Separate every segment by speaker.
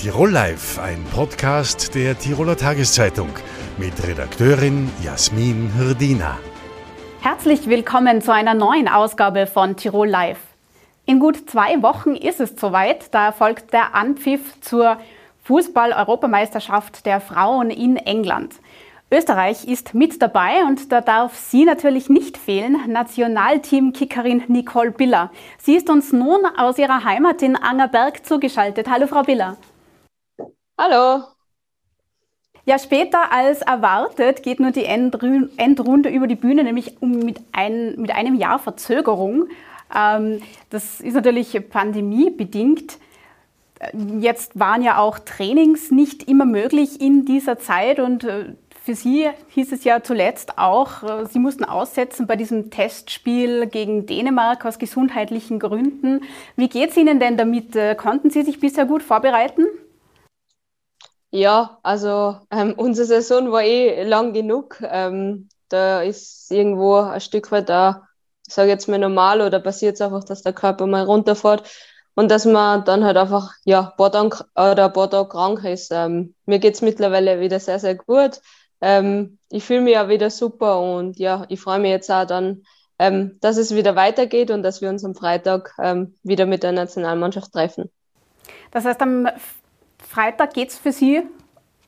Speaker 1: Tirol Live, ein Podcast der Tiroler Tageszeitung mit Redakteurin Jasmin Hirdina.
Speaker 2: Herzlich willkommen zu einer neuen Ausgabe von Tirol Live. In gut zwei Wochen ist es soweit, da erfolgt der Anpfiff zur Fußball-Europameisterschaft der Frauen in England. Österreich ist mit dabei und da darf sie natürlich nicht fehlen, Nationalteam-Kickerin Nicole Biller. Sie ist uns nun aus ihrer Heimat in Angerberg zugeschaltet. Hallo Frau Biller.
Speaker 3: Hallo.
Speaker 2: Ja, später als erwartet geht nur die Endrunde über die Bühne, nämlich mit, ein, mit einem Jahr Verzögerung. Ähm, das ist natürlich pandemiebedingt. Jetzt waren ja auch Trainings nicht immer möglich in dieser Zeit und äh, für Sie hieß es ja zuletzt auch, äh, Sie mussten aussetzen bei diesem Testspiel gegen Dänemark aus gesundheitlichen Gründen. Wie geht es Ihnen denn damit? Äh, konnten Sie sich bisher gut vorbereiten?
Speaker 3: Ja, also ähm, unsere Saison war eh lang genug. Ähm, da ist irgendwo ein Stück weit da, ich sage jetzt mal normal oder passiert es einfach, dass der Körper mal runterfährt und dass man dann halt einfach ja ein paar Tage oder ein paar Tage krank ist. Ähm, mir es mittlerweile wieder sehr, sehr gut ähm, ich fühle mich ja wieder super und ja, ich freue mich jetzt auch dann, ähm, dass es wieder weitergeht und dass wir uns am Freitag ähm, wieder mit der Nationalmannschaft treffen.
Speaker 2: Das heißt, am Freitag geht es für Sie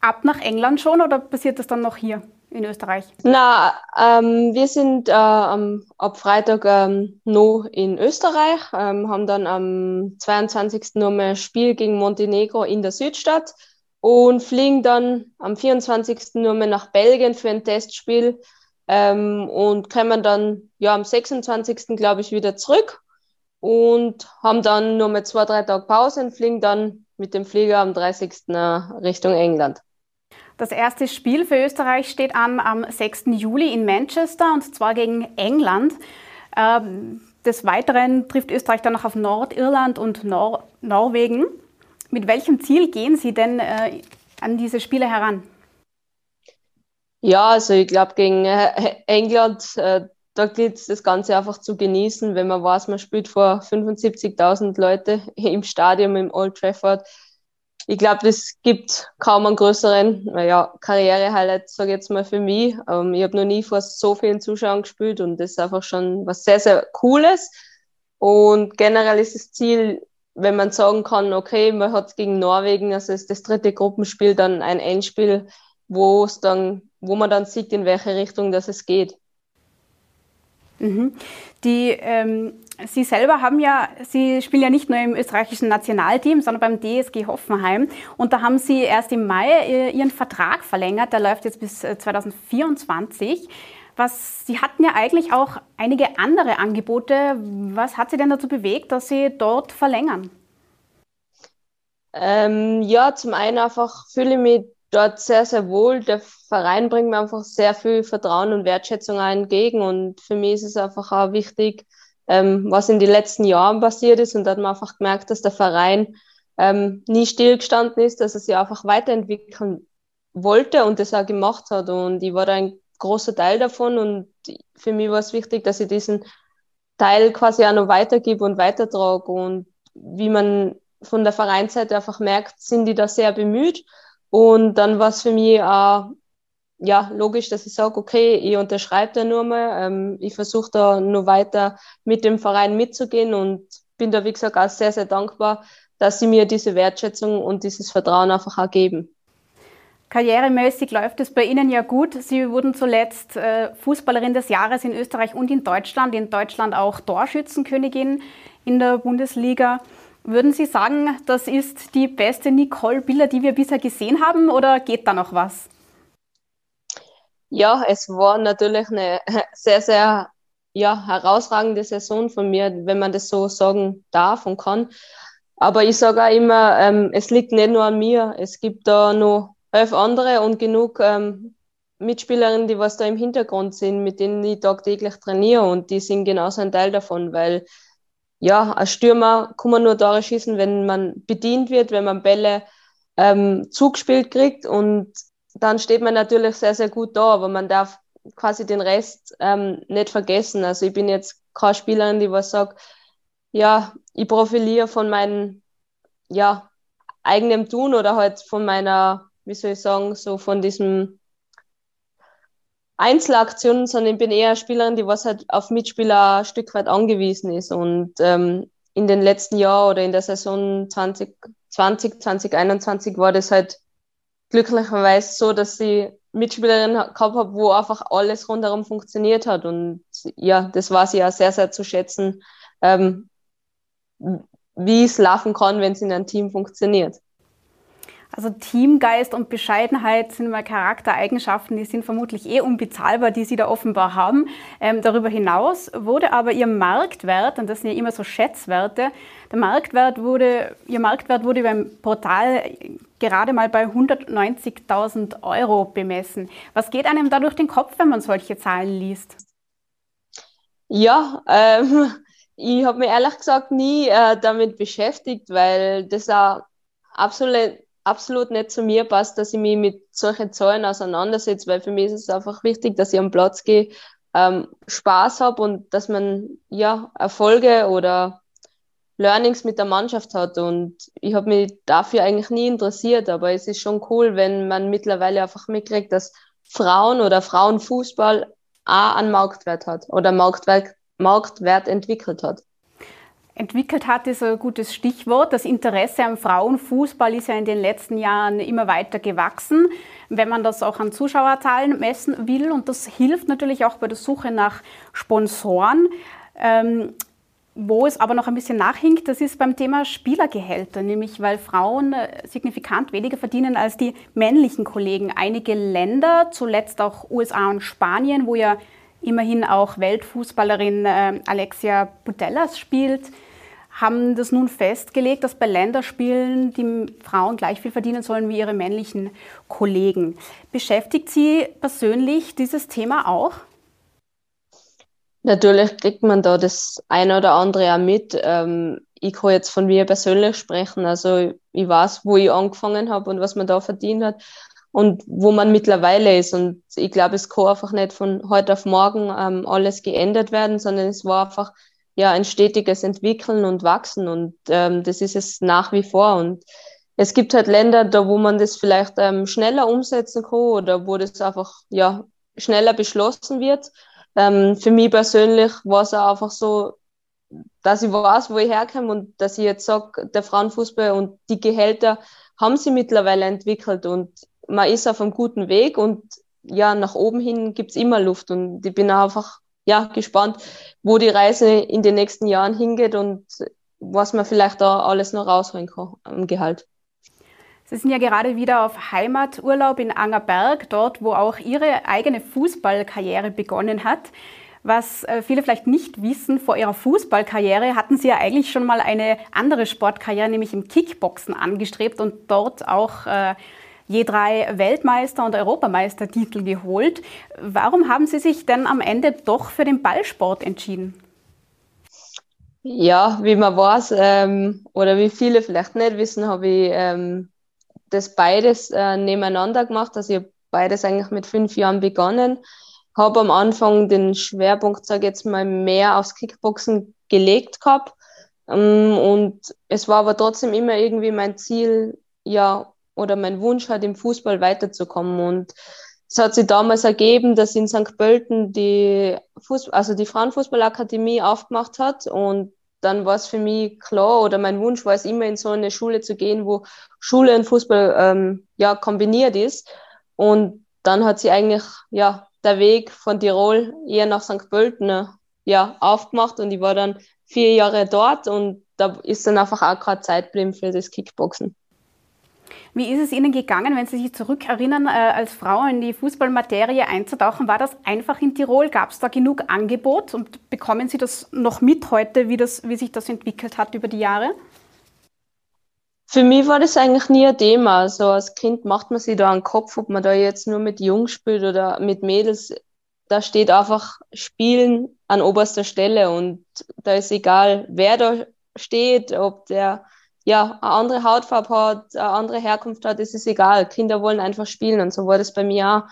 Speaker 2: ab nach England schon oder passiert das dann noch hier? in Österreich?
Speaker 3: Na, ähm, wir sind äh, ab Freitag ähm, noch in Österreich, ähm, haben dann am 22. nochmal ein Spiel gegen Montenegro in der Südstadt und fliegen dann am 24. nur mehr nach Belgien für ein Testspiel ähm, und kommen dann ja am 26. glaube ich wieder zurück und haben dann nur mehr zwei, drei Tage Pause und fliegen dann mit dem Flieger am 30. Richtung England.
Speaker 2: Das erste Spiel für Österreich steht an am 6. Juli in Manchester und zwar gegen England. Ähm, des Weiteren trifft Österreich dann noch auf Nordirland und Nor Norwegen. Mit welchem Ziel gehen Sie denn äh, an diese Spiele heran?
Speaker 3: Ja, also ich glaube, gegen äh, England, äh, da gilt es das Ganze einfach zu genießen, wenn man weiß, man spielt vor 75.000 Leute im Stadion im Old Trafford. Ich glaube, das gibt kaum einen größeren naja, Karriere-Highlight, sage ich jetzt mal für mich. Ähm, ich habe noch nie vor so vielen Zuschauern gespielt und das ist einfach schon was sehr, sehr Cooles. Und generell ist das Ziel, wenn man sagen kann, okay, man hat gegen Norwegen, also ist das dritte Gruppenspiel dann ein Endspiel, wo es dann, wo man dann sieht, in welche Richtung das es geht.
Speaker 2: Mhm. Die, ähm, Sie selber haben ja, Sie spielen ja nicht nur im österreichischen Nationalteam, sondern beim DSG Hoffenheim. Und da haben Sie erst im Mai äh, Ihren Vertrag verlängert. Der läuft jetzt bis 2024. Äh, was, Sie hatten ja eigentlich auch einige andere Angebote. Was hat Sie denn dazu bewegt, dass Sie dort verlängern?
Speaker 3: Ähm, ja, zum einen einfach fühle ich mich dort sehr, sehr wohl. Der Verein bringt mir einfach sehr viel Vertrauen und Wertschätzung entgegen. Und für mich ist es einfach auch wichtig, ähm, was in den letzten Jahren passiert ist. Und da hat man einfach gemerkt, dass der Verein ähm, nie stillgestanden ist, dass er sich einfach weiterentwickeln wollte und das auch gemacht hat. Und ich war da ein großer Teil davon und für mich war es wichtig, dass ich diesen Teil quasi auch noch weitergebe und weitertrage und wie man von der Vereinsseite einfach merkt, sind die da sehr bemüht und dann war es für mich auch ja, logisch, dass ich sage, okay, ich unterschreibe da nur mal, ähm, ich versuche da nur weiter mit dem Verein mitzugehen und bin da, wie gesagt, auch sehr, sehr dankbar, dass sie mir diese Wertschätzung und dieses Vertrauen einfach auch geben.
Speaker 2: Karrieremäßig läuft es bei Ihnen ja gut. Sie wurden zuletzt äh, Fußballerin des Jahres in Österreich und in Deutschland. In Deutschland auch Torschützenkönigin in der Bundesliga. Würden Sie sagen, das ist die beste Nicole Biller, die wir bisher gesehen haben, oder geht da noch was?
Speaker 3: Ja, es war natürlich eine sehr, sehr ja, herausragende Saison von mir, wenn man das so sagen darf und kann. Aber ich sage auch immer, ähm, es liegt nicht nur an mir. Es gibt da noch elf andere und genug ähm, Mitspielerinnen, die was da im Hintergrund sind, mit denen ich tagtäglich trainiere und die sind genauso ein Teil davon, weil ja, als Stürmer kann man nur Tore schießen, wenn man bedient wird, wenn man Bälle ähm, zugespielt kriegt und dann steht man natürlich sehr, sehr gut da, aber man darf quasi den Rest ähm, nicht vergessen. Also ich bin jetzt keine Spielerin, die was sagt, ja, ich profiliere von meinen ja, eigenem Tun oder halt von meiner, wie soll ich sagen, so von diesem Einzelaktionen, sondern ich bin eher Spielerin, die was halt auf Mitspieler ein Stück weit angewiesen ist. Und ähm, in den letzten Jahren oder in der Saison 2020, 2021 war das halt glücklicherweise so, dass ich Mitspielerin gehabt habe, wo einfach alles rundherum funktioniert hat. Und ja, das war sie ja sehr, sehr zu schätzen, ähm, wie es laufen kann, wenn es in einem Team funktioniert.
Speaker 2: Also Teamgeist und Bescheidenheit sind mal Charaktereigenschaften, die sind vermutlich eh unbezahlbar, die Sie da offenbar haben. Ähm, darüber hinaus wurde aber Ihr Marktwert, und das sind ja immer so Schätzwerte, der Marktwert wurde, Ihr Marktwert wurde beim Portal gerade mal bei 190.000 Euro bemessen. Was geht einem da durch den Kopf, wenn man solche Zahlen liest?
Speaker 3: Ja, ähm, ich habe mich ehrlich gesagt nie äh, damit beschäftigt, weil das auch absolut absolut nicht zu mir passt, dass ich mich mit solchen Zahlen auseinandersetze, weil für mich ist es einfach wichtig, dass ich am Platz gehe, ähm, Spaß habe und dass man ja Erfolge oder Learnings mit der Mannschaft hat. Und ich habe mich dafür eigentlich nie interessiert, aber es ist schon cool, wenn man mittlerweile einfach mitkriegt, dass Frauen oder Frauenfußball auch einen Marktwert hat oder Marktwert, Marktwert entwickelt hat
Speaker 2: entwickelt hat, ist ein gutes Stichwort. Das Interesse am Frauenfußball ist ja in den letzten Jahren immer weiter gewachsen, wenn man das auch an Zuschauerzahlen messen will. Und das hilft natürlich auch bei der Suche nach Sponsoren. Ähm, wo es aber noch ein bisschen nachhinkt, das ist beim Thema Spielergehälter, nämlich weil Frauen äh, signifikant weniger verdienen als die männlichen Kollegen. Einige Länder, zuletzt auch USA und Spanien, wo ja immerhin auch Weltfußballerin äh, Alexia Putellas spielt, haben das nun festgelegt, dass bei Länderspielen die Frauen gleich viel verdienen sollen wie ihre männlichen Kollegen. Beschäftigt Sie persönlich dieses Thema auch?
Speaker 3: Natürlich kriegt man da das eine oder andere auch mit. Ähm, ich kann jetzt von mir persönlich sprechen. Also ich weiß, wo ich angefangen habe und was man da verdient hat und wo man mittlerweile ist. Und ich glaube, es kann einfach nicht von heute auf morgen ähm, alles geändert werden, sondern es war einfach ja ein stetiges Entwickeln und Wachsen. Und ähm, das ist es nach wie vor. Und es gibt halt Länder, da wo man das vielleicht ähm, schneller umsetzen kann oder wo das einfach ja schneller beschlossen wird. Ähm, für mich persönlich war es einfach so, dass ich weiß, wo ich herkomme und dass ich jetzt sage, der Frauenfußball und die Gehälter haben sie mittlerweile entwickelt und man ist auf einem guten Weg und ja, nach oben hin gibt's immer Luft. Und ich bin einfach ja, gespannt, wo die Reise in den nächsten Jahren hingeht und was man vielleicht da alles noch rausholen kann am Gehalt.
Speaker 2: Sie sind ja gerade wieder auf Heimaturlaub in Angerberg, dort, wo auch Ihre eigene Fußballkarriere begonnen hat. Was äh, viele vielleicht nicht wissen, vor Ihrer Fußballkarriere hatten Sie ja eigentlich schon mal eine andere Sportkarriere, nämlich im Kickboxen angestrebt und dort auch äh, je drei Weltmeister- und Europameistertitel geholt. Warum haben Sie sich denn am Ende doch für den Ballsport entschieden?
Speaker 3: Ja, wie man weiß, ähm, oder wie viele vielleicht nicht wissen, habe ich ähm, das beides äh, nebeneinander gemacht. Also ich habe beides eigentlich mit fünf Jahren begonnen. Habe am Anfang den Schwerpunkt, sage jetzt mal, mehr aufs Kickboxen gelegt gehabt. Ähm, und es war aber trotzdem immer irgendwie mein Ziel, ja, oder mein Wunsch hat, im Fußball weiterzukommen. Und es hat sich damals ergeben, dass in St. Pölten die, Fußball, also die Frauenfußballakademie aufgemacht hat und dann war es für mich klar oder mein Wunsch war es immer in so eine Schule zu gehen, wo Schule und Fußball ähm, ja kombiniert ist. Und dann hat sie eigentlich ja der Weg von Tirol eher nach St. Pölten ja aufgemacht und ich war dann vier Jahre dort und da ist dann einfach auch gerade Zeit geblieben für das Kickboxen.
Speaker 2: Wie ist es Ihnen gegangen, wenn Sie sich zurückerinnern, äh, als Frau in die Fußballmaterie einzutauchen? War das einfach in Tirol? Gab es da genug Angebot? Und bekommen Sie das noch mit heute, wie, das, wie sich das entwickelt hat über die Jahre?
Speaker 3: Für mich war das eigentlich nie ein Thema. Also als Kind macht man sich da einen Kopf, ob man da jetzt nur mit Jungs spielt oder mit Mädels. Da steht einfach Spielen an oberster Stelle und da ist egal, wer da steht, ob der ja, eine andere Hautfarbe hat, eine andere Herkunft hat, ist es egal. Kinder wollen einfach spielen und so war das bei mir auch.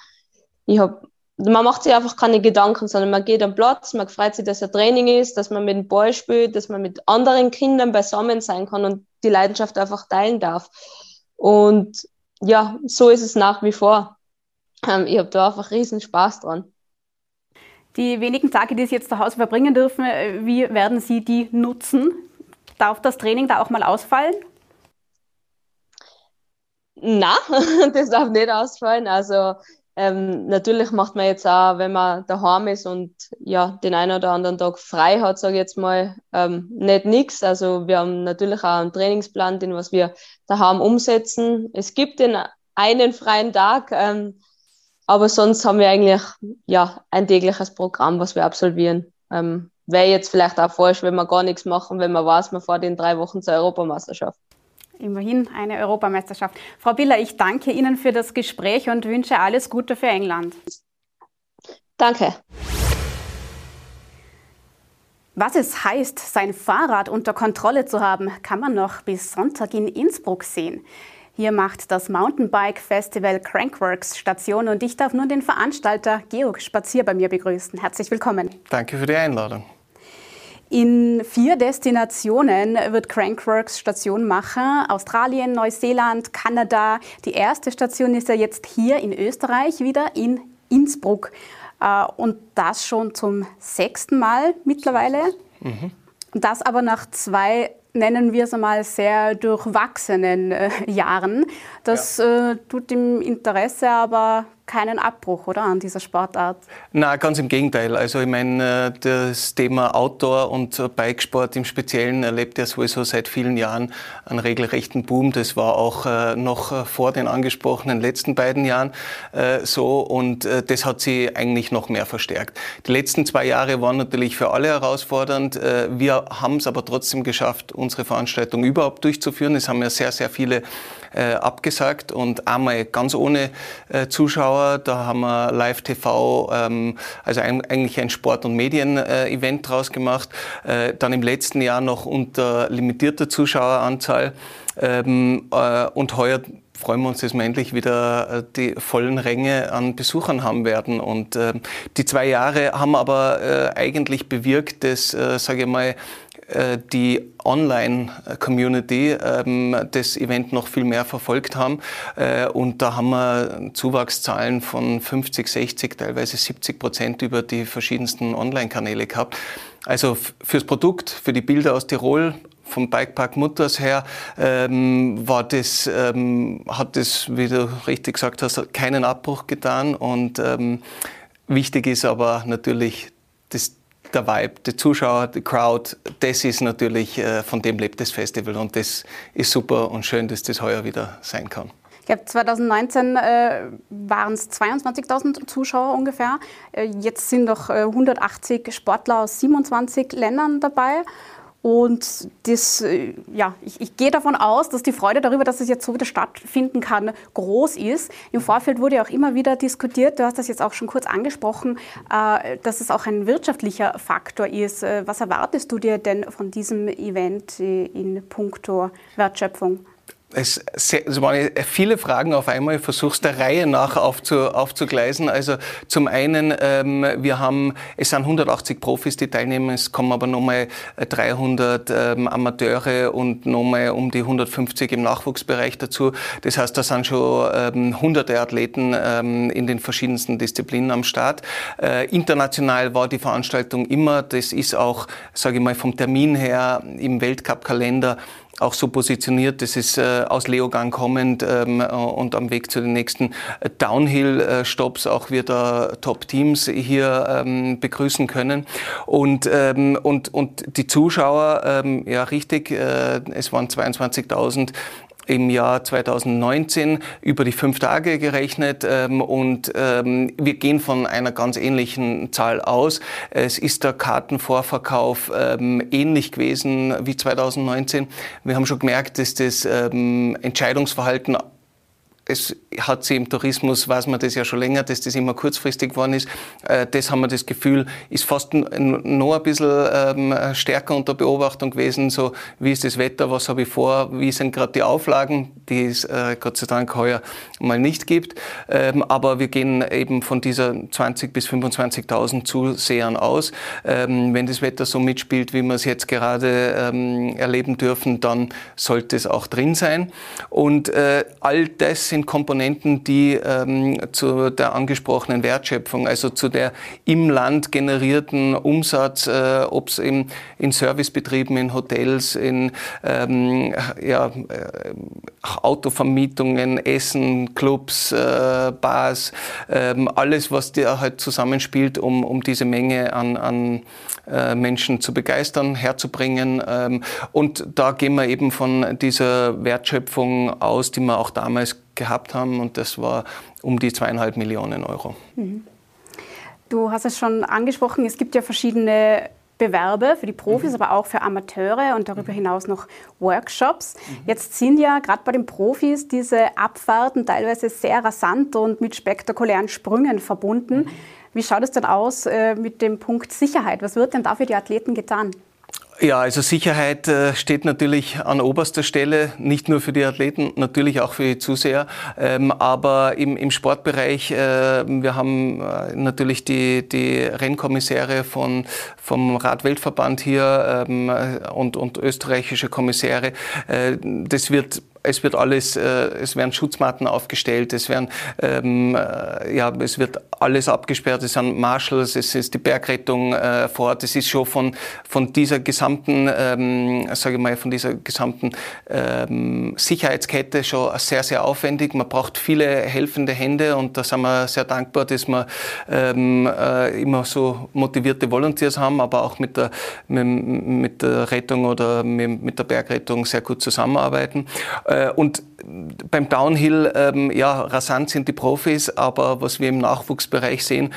Speaker 3: Ich hab, man macht sich einfach keine Gedanken, sondern man geht am Platz, man freut sich, dass ein Training ist, dass man mit dem Ball spielt, dass man mit anderen Kindern beisammen sein kann und die Leidenschaft einfach teilen darf. Und ja, so ist es nach wie vor. Ähm, ich habe da einfach riesen Spaß dran.
Speaker 2: Die wenigen Tage, die Sie jetzt zu Hause verbringen dürfen, äh, wie werden Sie die nutzen? Darf das Training da auch mal ausfallen?
Speaker 3: Na, das darf nicht ausfallen. Also ähm, natürlich macht man jetzt auch, wenn man daheim ist und ja den einen oder anderen Tag frei hat, sage ich jetzt mal, ähm, nicht nichts. Also wir haben natürlich auch einen Trainingsplan, den was wir daheim umsetzen. Es gibt den einen freien Tag, ähm, aber sonst haben wir eigentlich ja ein tägliches Programm, was wir absolvieren. Ähm, Wäre jetzt vielleicht auch falsch, wenn wir gar nichts machen, wenn man weiß, man fährt in drei Wochen zur Europameisterschaft.
Speaker 2: Immerhin eine Europameisterschaft. Frau Biller, ich danke Ihnen für das Gespräch und wünsche alles Gute für England.
Speaker 3: Danke.
Speaker 2: Was es heißt, sein Fahrrad unter Kontrolle zu haben, kann man noch bis Sonntag in Innsbruck sehen. Hier macht das Mountainbike Festival Crankworks Station und ich darf nun den Veranstalter Georg Spazier bei mir begrüßen. Herzlich willkommen.
Speaker 4: Danke für die Einladung.
Speaker 2: In vier Destinationen wird Crankworks Station machen. Australien, Neuseeland, Kanada. Die erste Station ist ja jetzt hier in Österreich wieder in Innsbruck. Äh, und das schon zum sechsten Mal mittlerweile. Mhm. Das aber nach zwei nennen wir es einmal, sehr durchwachsenen äh, Jahren. Das ja. äh, tut im Interesse aber keinen Abbruch, oder, an dieser Sportart?
Speaker 4: Na, ganz im Gegenteil. Also ich meine, äh, das Thema Outdoor und Bikesport im Speziellen erlebt ja sowieso seit vielen Jahren einen regelrechten Boom. Das war auch äh, noch vor den angesprochenen letzten beiden Jahren äh, so und das hat sie eigentlich noch mehr verstärkt. Die letzten zwei Jahre waren natürlich für alle herausfordernd. Wir haben es aber trotzdem geschafft, unsere Veranstaltung überhaupt durchzuführen. Es haben ja sehr, sehr viele äh, abgesagt und einmal ganz ohne äh, Zuschauer. Da haben wir Live-TV, ähm, also ein, eigentlich ein Sport- und Medien-Event äh, draus gemacht. Äh, dann im letzten Jahr noch unter limitierter Zuschaueranzahl. Ähm, äh, und heuer freuen wir uns, dass wir endlich wieder äh, die vollen Ränge an Besuchern haben werden. Und äh, die zwei Jahre haben aber äh, eigentlich bewirkt, dass, äh, sage ich mal, die Online-Community ähm, das Event noch viel mehr verfolgt haben. Äh, und da haben wir Zuwachszahlen von 50, 60, teilweise 70 Prozent über die verschiedensten Online-Kanäle gehabt. Also fürs Produkt, für die Bilder aus Tirol, vom Bikepark Mutters her ähm, war das, ähm, hat das, wie du richtig gesagt hast, keinen Abbruch getan. Und ähm, wichtig ist aber natürlich das der Vibe, die Zuschauer, die Crowd, das ist natürlich, äh, von dem lebt das Festival und das ist super und schön, dass das heuer wieder sein kann.
Speaker 2: Ich glaube, 2019 äh, waren es 22.000 Zuschauer ungefähr. Äh, jetzt sind noch äh, 180 Sportler aus 27 Ländern dabei. Und das, äh, ja, ich, ich, gehe davon aus, dass die Freude darüber, dass es jetzt so wieder stattfinden kann, groß ist. Im Vorfeld wurde ja auch immer wieder diskutiert, du hast das jetzt auch schon kurz angesprochen, äh, dass es auch ein wirtschaftlicher Faktor ist. Äh, was erwartest du dir denn von diesem Event in puncto Wertschöpfung?
Speaker 4: Es, es waren viele Fragen auf einmal. Ich versuche es der Reihe nach aufzu, aufzugleisen. Also zum einen, ähm, wir haben, es sind 180 Profis, die teilnehmen. Es kommen aber nochmal 300 ähm, Amateure und nochmal um die 150 im Nachwuchsbereich dazu. Das heißt, da sind schon ähm, hunderte Athleten ähm, in den verschiedensten Disziplinen am Start. Äh, international war die Veranstaltung immer. Das ist auch, sage ich mal, vom Termin her im Weltcup-Kalender auch so positioniert. Das ist äh, aus Leogang kommend ähm, und am Weg zu den nächsten äh, Downhill-Stops auch wieder Top-Teams hier ähm, begrüßen können. Und, ähm, und, und die Zuschauer, ähm, ja richtig, äh, es waren 22.000 im Jahr 2019 über die fünf Tage gerechnet ähm, und ähm, wir gehen von einer ganz ähnlichen Zahl aus. Es ist der Kartenvorverkauf ähm, ähnlich gewesen wie 2019. Wir haben schon gemerkt, dass das ähm, Entscheidungsverhalten es hat sie im Tourismus, weiß man das ja schon länger, dass das immer kurzfristig geworden ist. Äh, das haben wir das Gefühl, ist fast noch ein bisschen ähm, stärker unter Beobachtung gewesen. So, wie ist das Wetter, was habe ich vor, wie sind gerade die Auflagen, die es äh, Gott sei Dank heuer mal nicht gibt. Ähm, aber wir gehen eben von dieser 20.000 bis 25.000 Zusehern aus. Ähm, wenn das Wetter so mitspielt, wie wir es jetzt gerade erleben dürfen, dann sollte es auch drin sein. Und äh, all das sind Komponenten, die ähm, zu der angesprochenen Wertschöpfung, also zu der im Land generierten Umsatz, äh, ob es in, in Servicebetrieben, in Hotels, in ähm, ja, äh, Autovermietungen, Essen, Clubs, äh, Bars, ähm, alles, was da halt zusammenspielt, um, um diese Menge an, an äh, Menschen zu begeistern, herzubringen. Ähm, und da gehen wir eben von dieser Wertschöpfung aus, die wir auch damals gehabt haben. Und das war um die zweieinhalb Millionen Euro. Mhm.
Speaker 2: Du hast es schon angesprochen, es gibt ja verschiedene Bewerbe für die Profis, mhm. aber auch für Amateure und darüber hinaus noch Workshops. Mhm. Jetzt sind ja gerade bei den Profis diese Abfahrten teilweise sehr rasant und mit spektakulären Sprüngen verbunden. Mhm. Wie schaut es denn aus äh, mit dem Punkt Sicherheit? Was wird denn da für die Athleten getan?
Speaker 4: Ja, also Sicherheit äh, steht natürlich an oberster Stelle, nicht nur für die Athleten, natürlich auch für die Zuseher. Ähm, aber im, im Sportbereich, äh, wir haben äh, natürlich die, die Rennkommissäre von, vom Radweltverband hier ähm, und, und österreichische Kommissäre. Das wird es wird alles, äh, es werden Schutzmatten aufgestellt, es werden, ähm, äh, ja, es wird alles abgesperrt, es sind Marshals, es ist die Bergrettung äh, vor Ort, es ist schon von, von dieser gesamten, ähm, sage ich mal, von dieser gesamten ähm, Sicherheitskette schon sehr, sehr aufwendig. Man braucht viele helfende Hände und da sind wir sehr dankbar, dass wir ähm, äh, immer so motivierte Volunteers haben, aber auch mit der, mit, mit der Rettung oder mit, mit der Bergrettung sehr gut zusammenarbeiten. Äh, und beim Downhill, ähm, ja, rasant sind die Profis, aber was wir im Nachwuchsbereich sehen,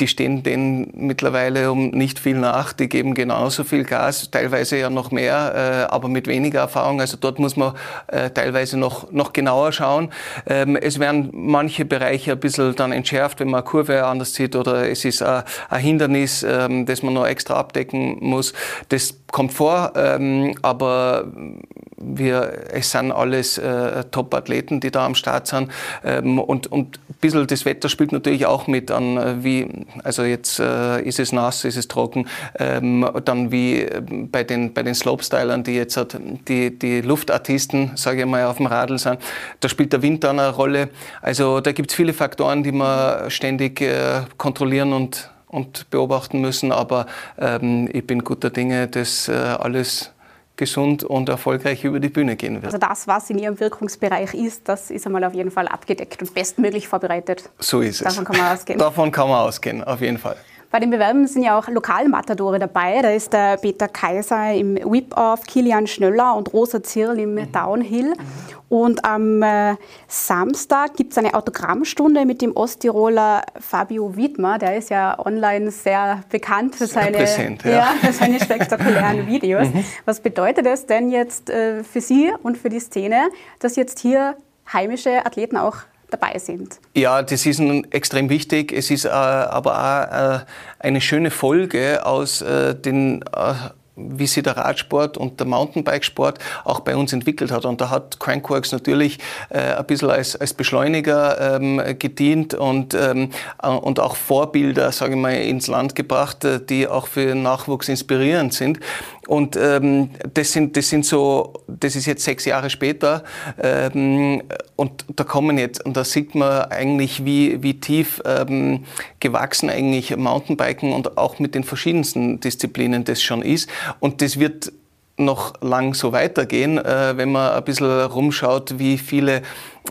Speaker 4: die stehen denen mittlerweile um nicht viel nach. Die geben genauso viel Gas, teilweise ja noch mehr, äh, aber mit weniger Erfahrung. Also dort muss man äh, teilweise noch, noch genauer schauen. Ähm, es werden manche Bereiche ein bisschen dann entschärft, wenn man eine Kurve anders sieht oder es ist ein, Hindernis, ähm, das man noch extra abdecken muss. Das kommt vor, aber wir, es sind alles äh, Top-Athleten, die da am Start sind. Ähm, und, und ein bisschen das Wetter spielt natürlich auch mit an, äh, wie, also jetzt äh, ist es nass, ist es trocken, ähm, dann wie äh, bei den, bei den Slopestylern, die jetzt halt die, die Luftartisten, sage ich mal, auf dem Radl sind, da spielt der Wind dann eine Rolle. Also da gibt es viele Faktoren, die man ständig äh, kontrollieren und und beobachten müssen. Aber ähm, ich bin guter Dinge, dass äh, alles gesund und erfolgreich über die Bühne gehen wird.
Speaker 2: Also das, was in Ihrem Wirkungsbereich ist, das ist einmal auf jeden Fall abgedeckt und bestmöglich vorbereitet.
Speaker 4: So ist
Speaker 2: es. Davon kann man ausgehen.
Speaker 4: Davon kann man ausgehen, auf jeden Fall.
Speaker 2: Bei den Bewerben sind ja auch Lokalmatadore dabei. Da ist der Peter Kaiser im Whip-Off, Kilian Schnöller und Rosa Zirl im mhm. Downhill. Und am äh, Samstag gibt es eine Autogrammstunde mit dem Osttiroler Fabio Wiedmer. Der ist ja online sehr bekannt für seine, präsent, ja. Ja, für seine spektakulären Videos. Mhm. Was bedeutet es denn jetzt äh, für Sie und für die Szene, dass jetzt hier heimische Athleten auch dabei sind.
Speaker 4: Ja, das ist extrem wichtig. Es ist äh, aber auch äh, eine schöne Folge aus äh, den äh, wie sich der Radsport und der Mountainbikesport auch bei uns entwickelt hat. Und da hat Crankworks natürlich äh, ein bisschen als, als Beschleuniger ähm, gedient und, ähm, äh, und auch Vorbilder, sage ich mal, ins Land gebracht, äh, die auch für Nachwuchs inspirierend sind. Und ähm, das, sind, das sind so, das ist jetzt sechs Jahre später ähm, und da kommen jetzt, und da sieht man eigentlich, wie, wie tief ähm, gewachsen eigentlich Mountainbiken und auch mit den verschiedensten Disziplinen das schon ist. Und das wird noch lang so weitergehen, äh, wenn man ein bisschen rumschaut, wie viele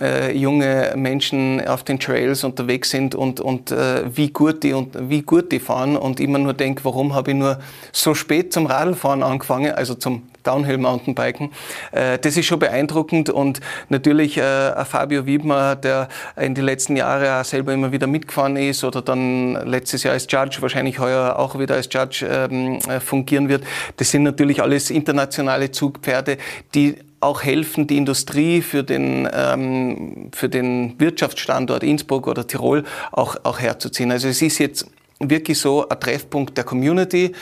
Speaker 4: äh, junge Menschen auf den Trails unterwegs sind und, und äh, wie, gut die, und wie gut die fahren und immer nur denke, warum habe ich nur so spät zum Radlfahren angefangen, also zum Downhill Mountainbiken. Äh, das ist schon beeindruckend und natürlich äh, Fabio Wiedmer, der in den letzten Jahren auch selber immer wieder mitgefahren ist oder dann letztes Jahr als Judge, wahrscheinlich heuer auch wieder als Judge ähm, äh, fungieren wird. Das sind natürlich alles internationale Zugpferde, die auch helfen, die Industrie für den, ähm, für den Wirtschaftsstandort Innsbruck oder Tirol auch, auch herzuziehen. Also es ist jetzt wirklich so ein Treffpunkt der Community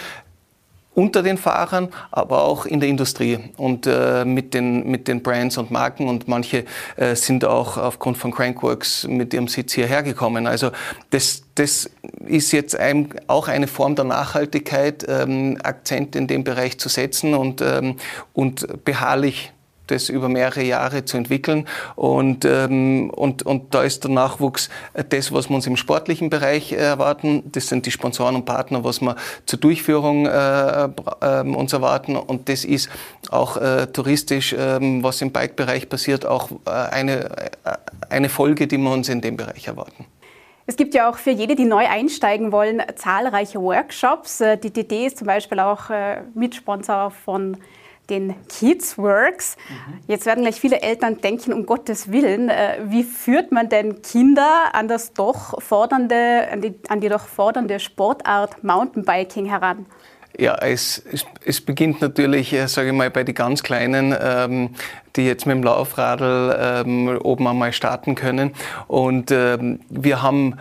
Speaker 4: unter den Fahrern, aber auch in der Industrie und äh, mit, den, mit den Brands und Marken und manche äh, sind auch aufgrund von Crankworks mit ihrem Sitz hierher gekommen. Also das, das ist jetzt ein, auch eine Form der Nachhaltigkeit, ähm, Akzent in dem Bereich zu setzen und, ähm, und beharrlich das über mehrere Jahre zu entwickeln. Und, ähm, und, und da ist der Nachwuchs äh, das, was wir uns im sportlichen Bereich äh, erwarten. Das sind die Sponsoren und Partner, was wir zur Durchführung äh, äh, uns erwarten. Und das ist auch äh, touristisch, äh, was im Bike-Bereich passiert, auch äh, eine, eine Folge, die wir uns in dem Bereich erwarten.
Speaker 2: Es gibt ja auch für jede, die neu einsteigen wollen, zahlreiche Workshops. Die DD ist zum Beispiel auch Mitsponsor von den Kids Works. Mhm. Jetzt werden gleich viele Eltern denken, um Gottes Willen, äh, wie führt man denn Kinder an, das doch fordernde, an, die, an die doch fordernde Sportart Mountainbiking heran?
Speaker 4: Ja, es, es, es, beginnt natürlich, äh, sage ich mal, bei den ganz Kleinen, ähm, die jetzt mit dem Laufradl ähm, oben einmal starten können. Und ähm, wir haben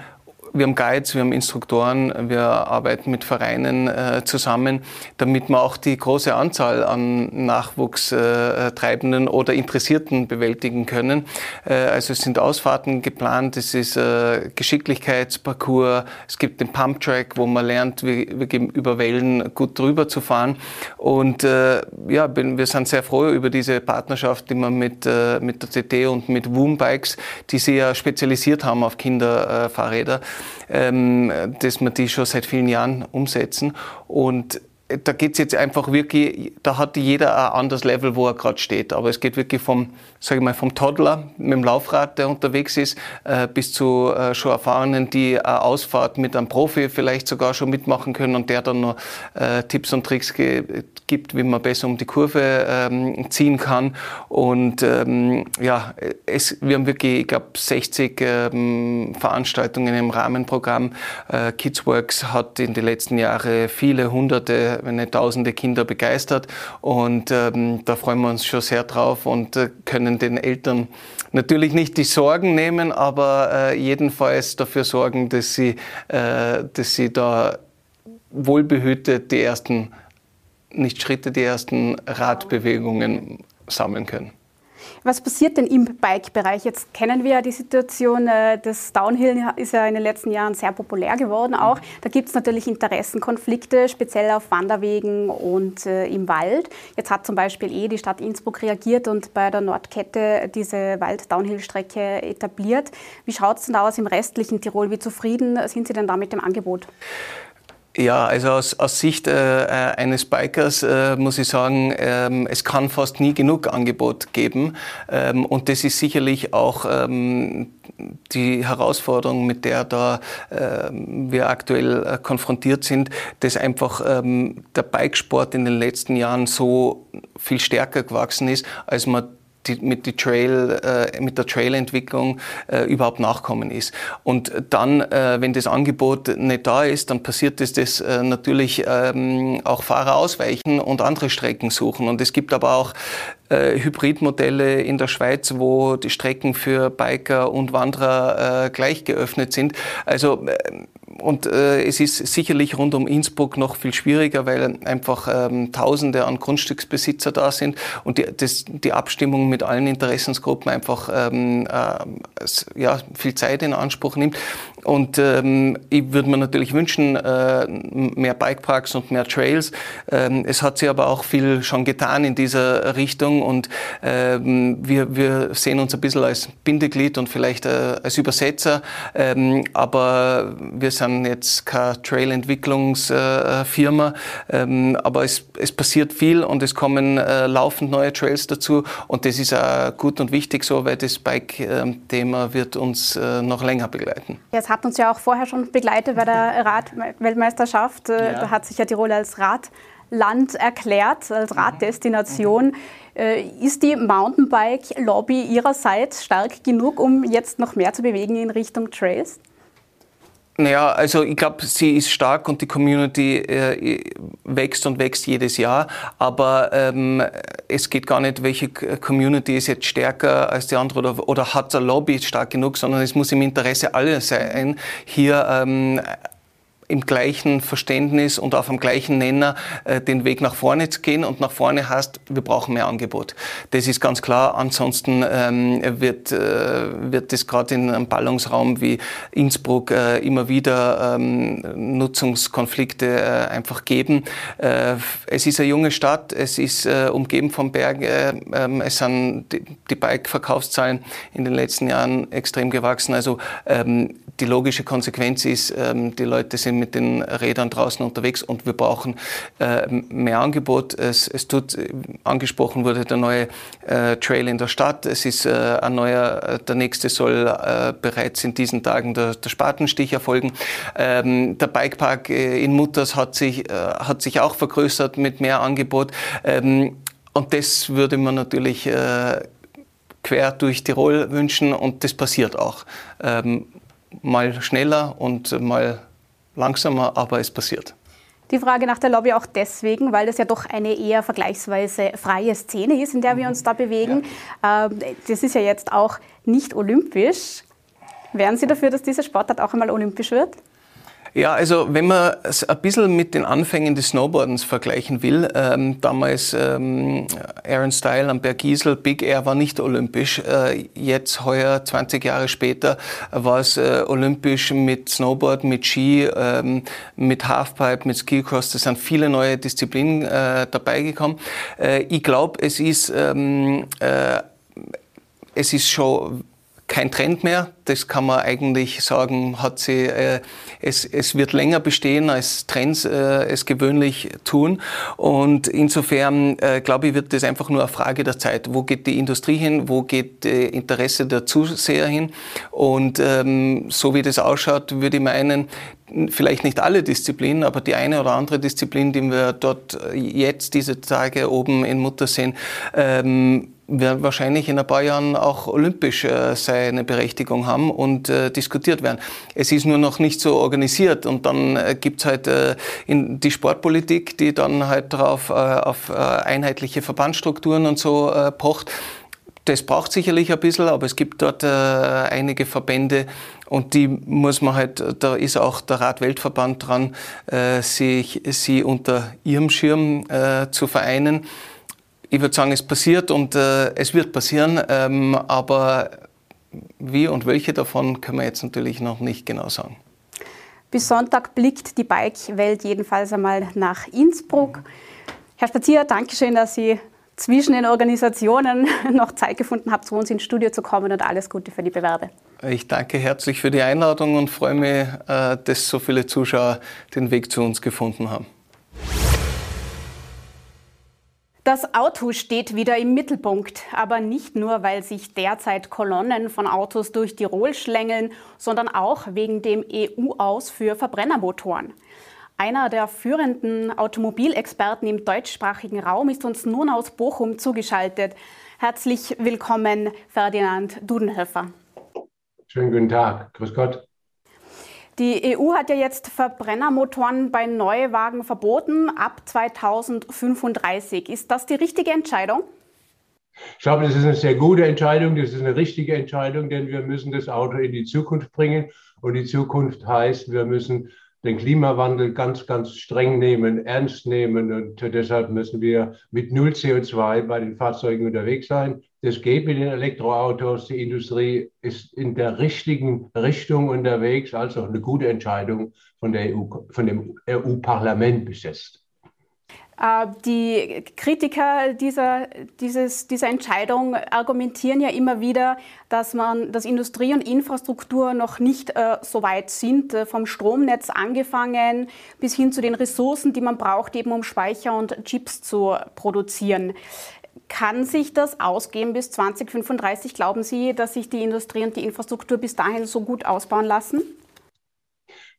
Speaker 4: wir haben Guides, wir haben Instruktoren, wir arbeiten mit Vereinen äh, zusammen, damit wir auch die große Anzahl an Nachwuchstreibenden oder Interessierten bewältigen können. Äh, also es sind Ausfahrten geplant, es ist äh, Geschicklichkeitsparcours, es gibt den Pumptrack, wo man lernt, wie, wie über Wellen gut drüber zu fahren. Und äh, ja, wir sind sehr froh über diese Partnerschaft, die wir mit, äh, mit der CT und mit Woom Bikes, die sich ja spezialisiert haben auf Kinderfahrräder, ähm, dass wir die schon seit vielen Jahren umsetzen. Und da geht es jetzt einfach wirklich, da hat jeder ein anderes Level, wo er gerade steht. Aber es geht wirklich vom, sage ich mal, vom Toddler mit dem Laufrad, der unterwegs ist, äh, bis zu äh, schon Erfahrenen, die eine Ausfahrt mit einem Profi vielleicht sogar schon mitmachen können und der dann noch äh, Tipps und Tricks gibt, wie man besser um die Kurve ähm, ziehen kann. Und ähm, ja, es, wir haben wirklich, ich glaube, 60 ähm, Veranstaltungen im Rahmenprogramm. Äh, Kidsworks hat in den letzten Jahren viele hunderte wenn nicht tausende Kinder begeistert. Und ähm, da freuen wir uns schon sehr drauf und äh, können den Eltern natürlich nicht die Sorgen nehmen, aber äh, jedenfalls dafür sorgen, dass sie, äh, dass sie da wohlbehütet die ersten, nicht Schritte, die ersten Radbewegungen sammeln können.
Speaker 2: Was passiert denn im Bike-Bereich? Jetzt kennen wir ja die Situation, äh, das Downhill ist ja in den letzten Jahren sehr populär geworden auch. Da gibt es natürlich Interessenkonflikte, speziell auf Wanderwegen und äh, im Wald. Jetzt hat zum Beispiel eh die Stadt Innsbruck reagiert und bei der Nordkette diese Wald-Downhill-Strecke etabliert. Wie schaut es denn aus im restlichen Tirol? Wie zufrieden sind Sie denn da mit dem Angebot?
Speaker 4: Ja, also aus, aus Sicht äh, äh, eines Bikers äh, muss ich sagen, ähm, es kann fast nie genug Angebot geben. Ähm, und das ist sicherlich auch ähm, die Herausforderung, mit der da äh, wir aktuell äh, konfrontiert sind, dass einfach ähm, der Bikesport in den letzten Jahren so viel stärker gewachsen ist, als man die, mit, die Trail, äh, mit der Trailentwicklung äh, überhaupt nachkommen ist. Und dann, äh, wenn das Angebot nicht da ist, dann passiert es, dass äh, natürlich ähm, auch Fahrer ausweichen und andere Strecken suchen. Und es gibt aber auch äh, Hybridmodelle in der Schweiz, wo die Strecken für Biker und Wanderer äh, gleich geöffnet sind. Also äh, und äh, es ist sicherlich rund um Innsbruck noch viel schwieriger, weil einfach ähm, Tausende an Grundstücksbesitzer da sind und die, das, die Abstimmung mit allen Interessensgruppen einfach ähm, äh, ja, viel Zeit in Anspruch nimmt. Und ähm, ich würde mir natürlich wünschen, äh, mehr Bikeparks und mehr Trails. Ähm, es hat sich aber auch viel schon getan in dieser Richtung und ähm, wir, wir sehen uns ein bisschen als Bindeglied und vielleicht äh, als Übersetzer, ähm, aber wir sind jetzt keine Trail-Entwicklungsfirma, ähm, aber es, es passiert viel und es kommen äh, laufend neue Trails dazu und das ist auch gut und wichtig so, weil das Bike-Thema wird uns äh, noch länger begleiten.
Speaker 2: Jetzt hat uns ja auch vorher schon begleitet bei der Radweltmeisterschaft. Äh, ja. Da hat sich ja Tirol als Radland erklärt, als Raddestination. Mhm. Ist die Mountainbike-Lobby Ihrerseits stark genug, um jetzt noch mehr zu bewegen in Richtung Trails?
Speaker 4: Naja, also ich glaube, sie ist stark und die Community äh, wächst und wächst jedes Jahr. Aber ähm, es geht gar nicht, welche Community ist jetzt stärker als die andere oder, oder hat der Lobby stark genug, sondern es muss im Interesse aller sein, hier ähm, im gleichen Verständnis und auf dem gleichen Nenner äh, den Weg nach vorne zu gehen. Und nach vorne heißt, wir brauchen mehr Angebot. Das ist ganz klar. Ansonsten ähm, wird, äh, wird es gerade in einem Ballungsraum wie Innsbruck äh, immer wieder ähm, Nutzungskonflikte äh, einfach geben. Es ist eine junge Stadt, es ist umgeben vom Berg. Ähm, es sind die, Bike-Verkaufszahlen in den letzten Jahren extrem gewachsen. Also die logische Konsequenz ist, die Leute sind mit den Rädern draußen unterwegs und wir brauchen äh, mehr Angebot. Es, es tut, angesprochen wurde der neue äh, Trail in der Stadt. Es ist äh, ein neuer, der nächste soll bereits in diesen Tagen der, der Spatenstich erfolgen. Ähm, der Bikepark in Mutters hat sich, hat sich auch vergrößert mit mehr Angebot. Ähm, und das würde man natürlich quer durch Tirol wünschen und das passiert auch mal schneller und mal langsamer, aber es passiert.
Speaker 2: Die Frage nach der Lobby auch deswegen, weil das ja doch eine eher vergleichsweise freie Szene ist, in der wir uns da bewegen. Ja. Ähm, das ist ja jetzt auch nicht olympisch. Wären Sie dafür, dass dieser Sportart auch einmal olympisch wird?
Speaker 4: Ja, also wenn man es ein bisschen mit den Anfängen des Snowboardens vergleichen will, ähm, damals ähm, Aaron Style am Berg Giesel, Big Air war nicht olympisch. Äh, jetzt, heuer, 20 Jahre später, war es äh, olympisch mit Snowboard, mit Ski, ähm, mit Halfpipe, mit Skicross. Da sind viele neue Disziplinen äh, dabei gekommen. Äh, ich glaube, es ist ähm, äh, es ist schon kein Trend mehr. Das kann man eigentlich sagen, hat sie, äh, es, es wird länger bestehen, als Trends äh, es gewöhnlich tun. Und insofern, äh, glaube ich, wird das einfach nur eine Frage der Zeit. Wo geht die Industrie hin? Wo geht das Interesse der Zuseher hin? Und ähm, so wie das ausschaut, würde ich meinen, vielleicht nicht alle Disziplinen, aber die eine oder andere Disziplin, die wir dort jetzt diese Tage oben in Mutter sehen, ähm, werden wahrscheinlich in ein paar Jahren auch olympisch äh, seine Berechtigung haben und äh, diskutiert werden. Es ist nur noch nicht so organisiert und dann äh, es halt äh, in die Sportpolitik, die dann halt darauf auf einheitliche Verbandsstrukturen und so pocht. Das braucht sicherlich ein bisschen, aber es gibt dort einige Verbände und die muss man halt, da ist auch der Radweltverband dran, sich, sie unter ihrem Schirm zu vereinen ich würde sagen, es passiert und äh, es wird passieren, ähm, aber wie und welche davon können wir jetzt natürlich noch nicht genau sagen.
Speaker 2: Bis Sonntag blickt die Bike-Welt jedenfalls einmal nach Innsbruck. Herr Spazier, danke schön, dass Sie zwischen den Organisationen noch Zeit gefunden haben, zu uns ins Studio zu kommen und alles Gute für die Bewerbe.
Speaker 4: Ich danke herzlich für die Einladung und freue mich, äh, dass so viele Zuschauer den Weg zu uns gefunden haben.
Speaker 2: Das Auto steht wieder im Mittelpunkt, aber nicht nur, weil sich derzeit Kolonnen von Autos durch Tirol schlängeln, sondern auch wegen dem EU-Aus für Verbrennermotoren. Einer der führenden Automobilexperten im deutschsprachigen Raum ist uns nun aus Bochum zugeschaltet. Herzlich willkommen, Ferdinand Dudenhöfer.
Speaker 5: Schönen guten Tag. Grüß Gott.
Speaker 2: Die EU hat ja jetzt Verbrennermotoren bei Neuwagen verboten ab 2035. Ist das die richtige Entscheidung?
Speaker 5: Ich glaube, das ist eine sehr gute Entscheidung, das ist eine richtige Entscheidung, denn wir müssen das Auto in die Zukunft bringen. Und die Zukunft heißt, wir müssen den Klimawandel ganz, ganz streng nehmen, ernst nehmen. Und deshalb müssen wir mit Null CO2 bei den Fahrzeugen unterwegs sein. Das geht mit den Elektroautos. Die Industrie ist in der richtigen Richtung unterwegs. Also eine gute Entscheidung von, der EU, von dem EU-Parlament bis jetzt.
Speaker 2: Äh, die Kritiker dieser, dieses, dieser Entscheidung argumentieren ja immer wieder, dass man, dass Industrie und Infrastruktur noch nicht äh, so weit sind, äh, vom Stromnetz angefangen bis hin zu den Ressourcen, die man braucht, eben um Speicher und Chips zu produzieren. Kann sich das ausgehen bis 2035? Glauben Sie, dass sich die Industrie und die Infrastruktur bis dahin so gut ausbauen lassen?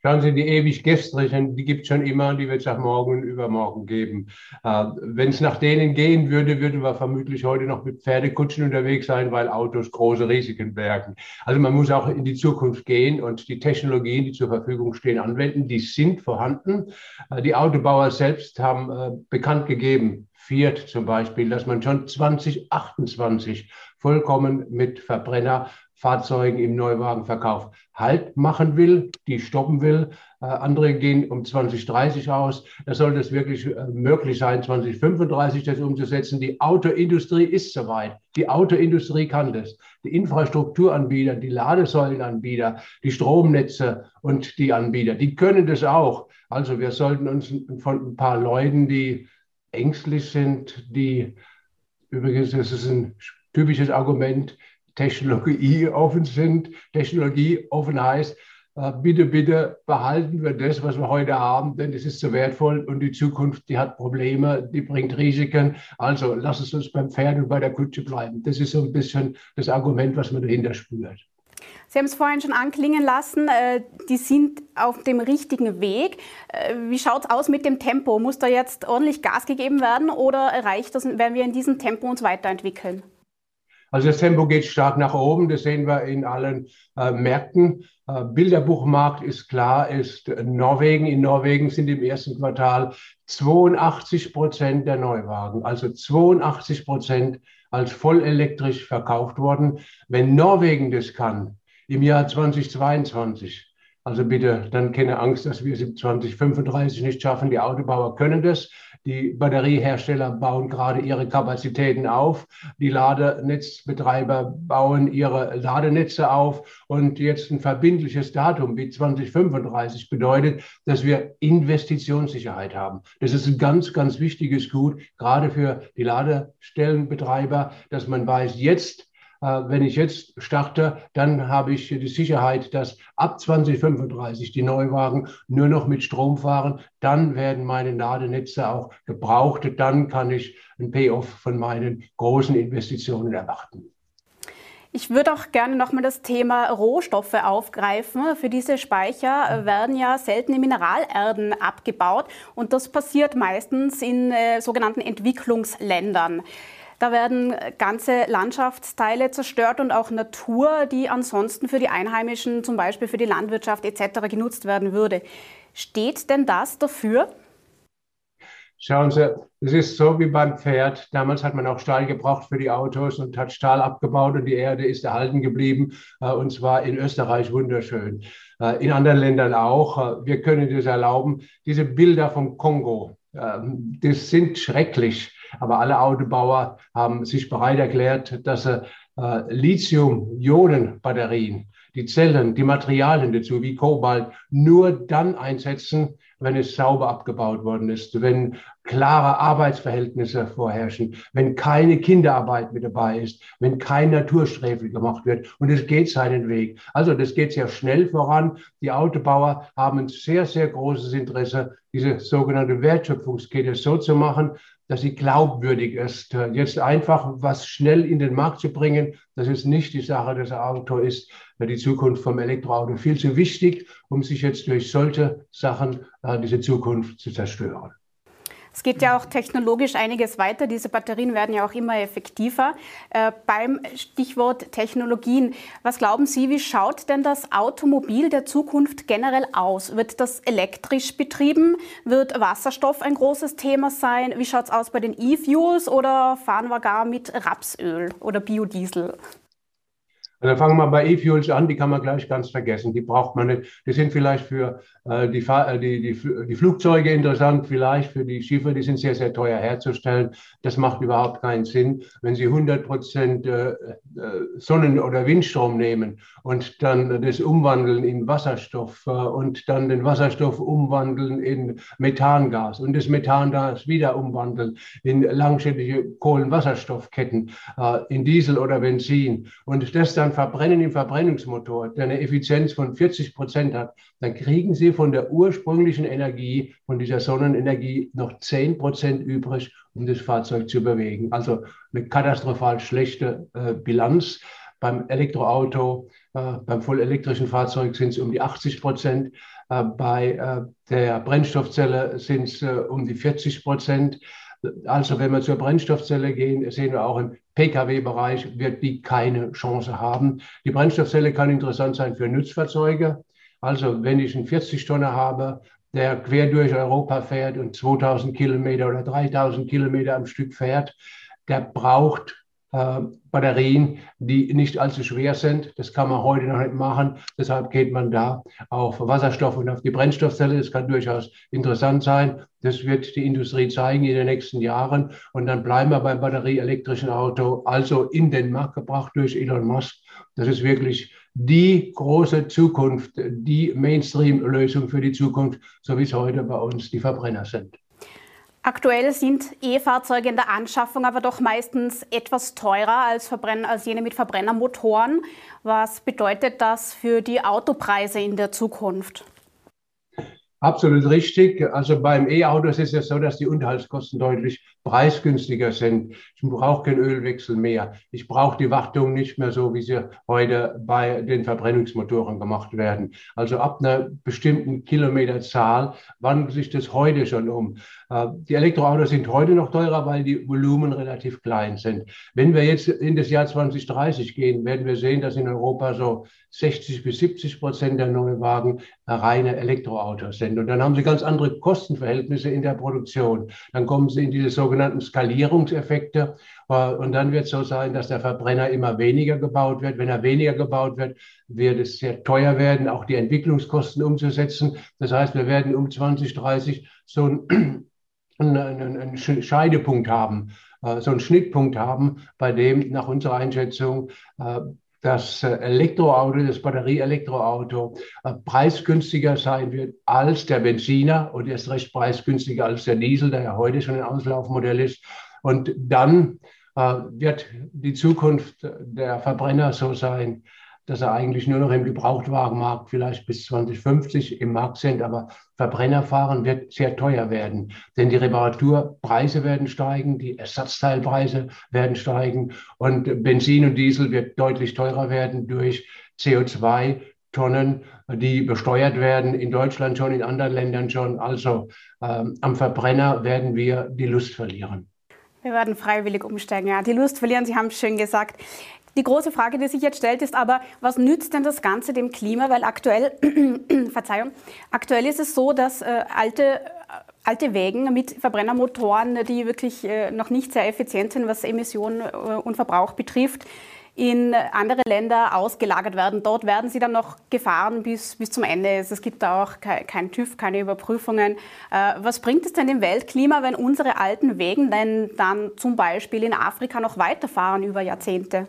Speaker 5: Schauen Sie, die ewig gestrigen, die gibt es schon immer, die wird es auch morgen und übermorgen geben. Äh, Wenn es nach denen gehen würde, würden wir vermutlich heute noch mit Pferdekutschen unterwegs sein, weil Autos große Risiken bergen. Also man muss auch in die Zukunft gehen und die Technologien, die zur Verfügung stehen, anwenden. Die sind vorhanden. Äh, die Autobauer selbst haben äh, bekannt gegeben, Fiat zum Beispiel, dass man schon 2028 vollkommen mit Verbrennerfahrzeugen im Neuwagenverkauf Halt machen will, die stoppen will. Äh, andere gehen um 2030 aus. Da soll das wirklich äh, möglich sein, 2035 das umzusetzen. Die Autoindustrie ist soweit. Die Autoindustrie kann das. Die Infrastrukturanbieter, die Ladesäulenanbieter, die Stromnetze und die Anbieter, die können das auch. Also wir sollten uns von ein paar Leuten, die ängstlich sind, die übrigens, das ist ein typisches Argument, Technologie offen sind. Technologie offen heißt, äh, bitte, bitte behalten wir das, was wir heute haben, denn es ist so wertvoll und die Zukunft, die hat Probleme, die bringt Risiken. Also lass es uns beim Pferd und bei der Kutsche bleiben. Das ist so ein bisschen das Argument, was man dahinter spürt.
Speaker 2: Sie haben es vorhin schon anklingen lassen, äh, die sind auf dem richtigen Weg. Äh, wie schaut es aus mit dem Tempo? Muss da jetzt ordentlich Gas gegeben werden oder reicht das, werden wir in diesem Tempo uns weiterentwickeln?
Speaker 5: Also das Tempo geht stark nach oben, das sehen wir in allen äh, Märkten. Äh, Bilderbuchmarkt ist klar, ist Norwegen. In Norwegen sind im ersten Quartal 82 Prozent der Neuwagen, also 82 Prozent als vollelektrisch verkauft worden. Wenn Norwegen das kann, im Jahr 2022. Also bitte, dann keine Angst, dass wir es im 2035 nicht schaffen. Die Autobauer können das. Die Batteriehersteller bauen gerade ihre Kapazitäten auf. Die Ladenetzbetreiber bauen ihre Ladenetze auf. Und jetzt ein verbindliches Datum wie 2035 bedeutet, dass wir Investitionssicherheit haben. Das ist ein ganz, ganz wichtiges Gut, gerade für die Ladestellenbetreiber, dass man weiß, jetzt wenn ich jetzt starte, dann habe ich die Sicherheit, dass ab 2035 die Neuwagen nur noch mit Strom fahren. Dann werden meine Ladenetze auch gebraucht. Dann kann ich ein Payoff von meinen großen Investitionen erwarten.
Speaker 2: Ich würde auch gerne nochmal das Thema Rohstoffe aufgreifen. Für diese Speicher werden ja seltene Mineralerden abgebaut und das passiert meistens in äh, sogenannten Entwicklungsländern. Da werden ganze Landschaftsteile zerstört und auch Natur, die ansonsten für die Einheimischen, zum Beispiel für die Landwirtschaft etc. genutzt werden würde. Steht denn das dafür?
Speaker 5: Schauen Sie, es ist so wie beim Pferd. Damals hat man auch Stahl gebraucht für die Autos und hat Stahl abgebaut und die Erde ist erhalten geblieben. Äh, und zwar in Österreich wunderschön. Äh, in anderen Ländern auch. Äh, wir können das erlauben. Diese Bilder vom Kongo, ähm, das sind schrecklich. Aber alle Autobauer haben sich bereit erklärt, dass sie äh, Lithium-Ionen-Batterien, die Zellen, die Materialien dazu wie Kobalt nur dann einsetzen, wenn es sauber abgebaut worden ist, wenn klare Arbeitsverhältnisse vorherrschen, wenn keine Kinderarbeit mit dabei ist, wenn kein Natursträfel gemacht wird. Und es geht seinen Weg. Also das geht sehr schnell voran. Die Autobauer haben ein sehr, sehr großes Interesse, diese sogenannte Wertschöpfungskette so zu machen, dass sie glaubwürdig ist. Jetzt einfach was schnell in den Markt zu bringen, das ist nicht die Sache des Auto ist die Zukunft vom Elektroauto viel zu wichtig, um sich jetzt durch solche Sachen äh, diese Zukunft zu zerstören.
Speaker 2: Es geht ja auch technologisch einiges weiter. Diese Batterien werden ja auch immer effektiver. Äh, beim Stichwort Technologien, was glauben Sie, wie schaut denn das Automobil der Zukunft generell aus? Wird das elektrisch betrieben? Wird Wasserstoff ein großes Thema sein? Wie schaut es aus bei den E-Fuels oder fahren wir gar mit Rapsöl oder Biodiesel?
Speaker 5: Dann fangen wir bei E-Fuels an, die kann man gleich ganz vergessen. Die braucht man nicht. Die sind vielleicht für äh, die, äh, die, die, die, Flugzeuge interessant, vielleicht für die Schiffe, die sind sehr, sehr teuer herzustellen. Das macht überhaupt keinen Sinn. Wenn Sie 100 Prozent äh, äh, Sonnen- oder Windstrom nehmen und dann das umwandeln in Wasserstoff und dann den Wasserstoff umwandeln in Methangas und das Methangas wieder umwandeln in langschädliche Kohlenwasserstoffketten, in Diesel oder Benzin und das dann verbrennen im Verbrennungsmotor, der eine Effizienz von 40 Prozent hat, dann kriegen Sie von der ursprünglichen Energie, von dieser Sonnenenergie noch 10 Prozent übrig, um das Fahrzeug zu bewegen. Also eine katastrophal schlechte äh, Bilanz. Beim Elektroauto, äh, beim vollelektrischen Fahrzeug sind es um die 80 Prozent. Äh, bei äh, der Brennstoffzelle sind es äh, um die 40 Prozent. Also wenn wir zur Brennstoffzelle gehen, sehen wir auch im Pkw-Bereich wird die keine Chance haben. Die Brennstoffzelle kann interessant sein für Nutzfahrzeuge. Also wenn ich einen 40-Tonner habe, der quer durch Europa fährt und 2000 Kilometer oder 3000 Kilometer am Stück fährt, der braucht äh, Batterien, die nicht allzu schwer sind. Das kann man heute noch nicht machen. Deshalb geht man da auf Wasserstoff und auf die Brennstoffzelle. Das kann durchaus interessant sein. Das wird die Industrie zeigen in den nächsten Jahren. Und dann bleiben wir beim batterieelektrischen Auto, also in den Markt gebracht durch Elon Musk. Das ist wirklich die große Zukunft, die Mainstream-Lösung für die Zukunft, so wie es heute bei uns die Verbrenner sind.
Speaker 2: Aktuell sind E-Fahrzeuge in der Anschaffung aber doch meistens etwas teurer als, als jene mit Verbrennermotoren. Was bedeutet das für die Autopreise in der Zukunft?
Speaker 5: Absolut richtig. Also beim E-Auto ist es ja so, dass die Unterhaltskosten deutlich preisgünstiger sind. Ich brauche keinen Ölwechsel mehr. Ich brauche die Wartung nicht mehr so, wie sie heute bei den Verbrennungsmotoren gemacht werden. Also ab einer bestimmten Kilometerzahl wandelt sich das heute schon um. Äh, die Elektroautos sind heute noch teurer, weil die Volumen relativ klein sind. Wenn wir jetzt in das Jahr 2030 gehen, werden wir sehen, dass in Europa so 60 bis 70 Prozent der Neuwagen reine Elektroautos sind. Und dann haben sie ganz andere Kostenverhältnisse in der Produktion. Dann kommen sie in diese sogenannten Skalierungseffekte. Äh, und dann wird es so sein, dass der Verbrenner immer weniger gebaut wird. Wenn er weniger gebaut wird, wird es sehr teuer werden, auch die Entwicklungskosten umzusetzen. Das heißt, wir werden um 2030 so ein einen, Scheidepunkt haben, äh, so einen Schnittpunkt haben, bei dem nach unserer Einschätzung äh, das äh, Elektroauto, das Batterieelektroauto preisgünstiger sein wird als der Benziner und erst recht preisgünstiger als der Diesel, der ja heute schon ein Auslaufmodell ist. Und dann wird die Zukunft der Verbrenner so sein, dass er eigentlich nur noch im Gebrauchtwagenmarkt vielleicht bis 2050 im Markt sind. Aber Verbrennerfahren wird sehr teuer werden, denn die Reparaturpreise werden steigen, die Ersatzteilpreise werden steigen und Benzin und Diesel wird deutlich teurer werden durch CO2. Tonnen, die besteuert werden, in Deutschland schon, in anderen Ländern schon. Also ähm, am Verbrenner werden wir die Lust verlieren.
Speaker 2: Wir werden freiwillig umsteigen, ja. Die Lust verlieren, Sie haben es schön gesagt. Die große Frage, die sich jetzt stellt, ist aber, was nützt denn das Ganze dem Klima? Weil aktuell, Verzeihung, aktuell ist es so, dass äh, alte, äh, alte Wägen mit Verbrennermotoren, die wirklich äh, noch nicht sehr effizient sind, was Emissionen äh, und Verbrauch betrifft, in andere Länder ausgelagert werden. Dort werden sie dann noch gefahren bis, bis zum Ende. Es gibt da auch kein, kein TÜV, keine Überprüfungen. Äh, was bringt es denn dem Weltklima, wenn unsere alten Wägen denn dann zum Beispiel in Afrika noch weiterfahren über Jahrzehnte?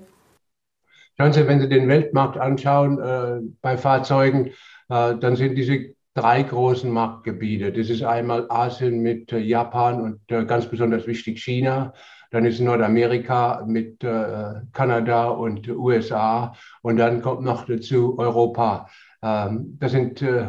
Speaker 5: Schauen Sie, wenn Sie den Weltmarkt anschauen äh, bei Fahrzeugen, äh, dann sind diese drei großen Marktgebiete. Das ist einmal Asien mit äh, Japan und äh, ganz besonders wichtig China. Dann ist Nordamerika mit äh, Kanada und USA. Und dann kommt noch dazu Europa. Ähm, das sind äh,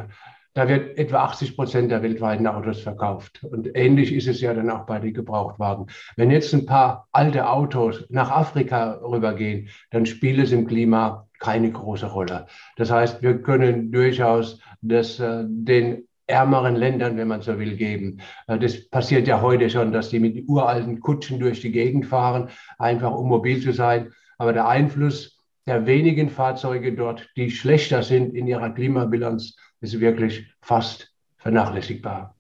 Speaker 5: da wird etwa 80 Prozent der weltweiten Autos verkauft. Und ähnlich ist es ja dann auch bei den Gebrauchtwagen. Wenn jetzt ein paar alte Autos nach Afrika rübergehen, dann spielt es im Klima keine große Rolle. Das heißt, wir können durchaus das äh, den ärmeren Ländern, wenn man so will, geben. Äh, das passiert ja heute schon, dass die mit uralten Kutschen durch die Gegend fahren, einfach um mobil zu sein. Aber der Einfluss der wenigen Fahrzeuge dort, die schlechter sind in ihrer Klimabilanz, ist wirklich fast vernachlässigbar.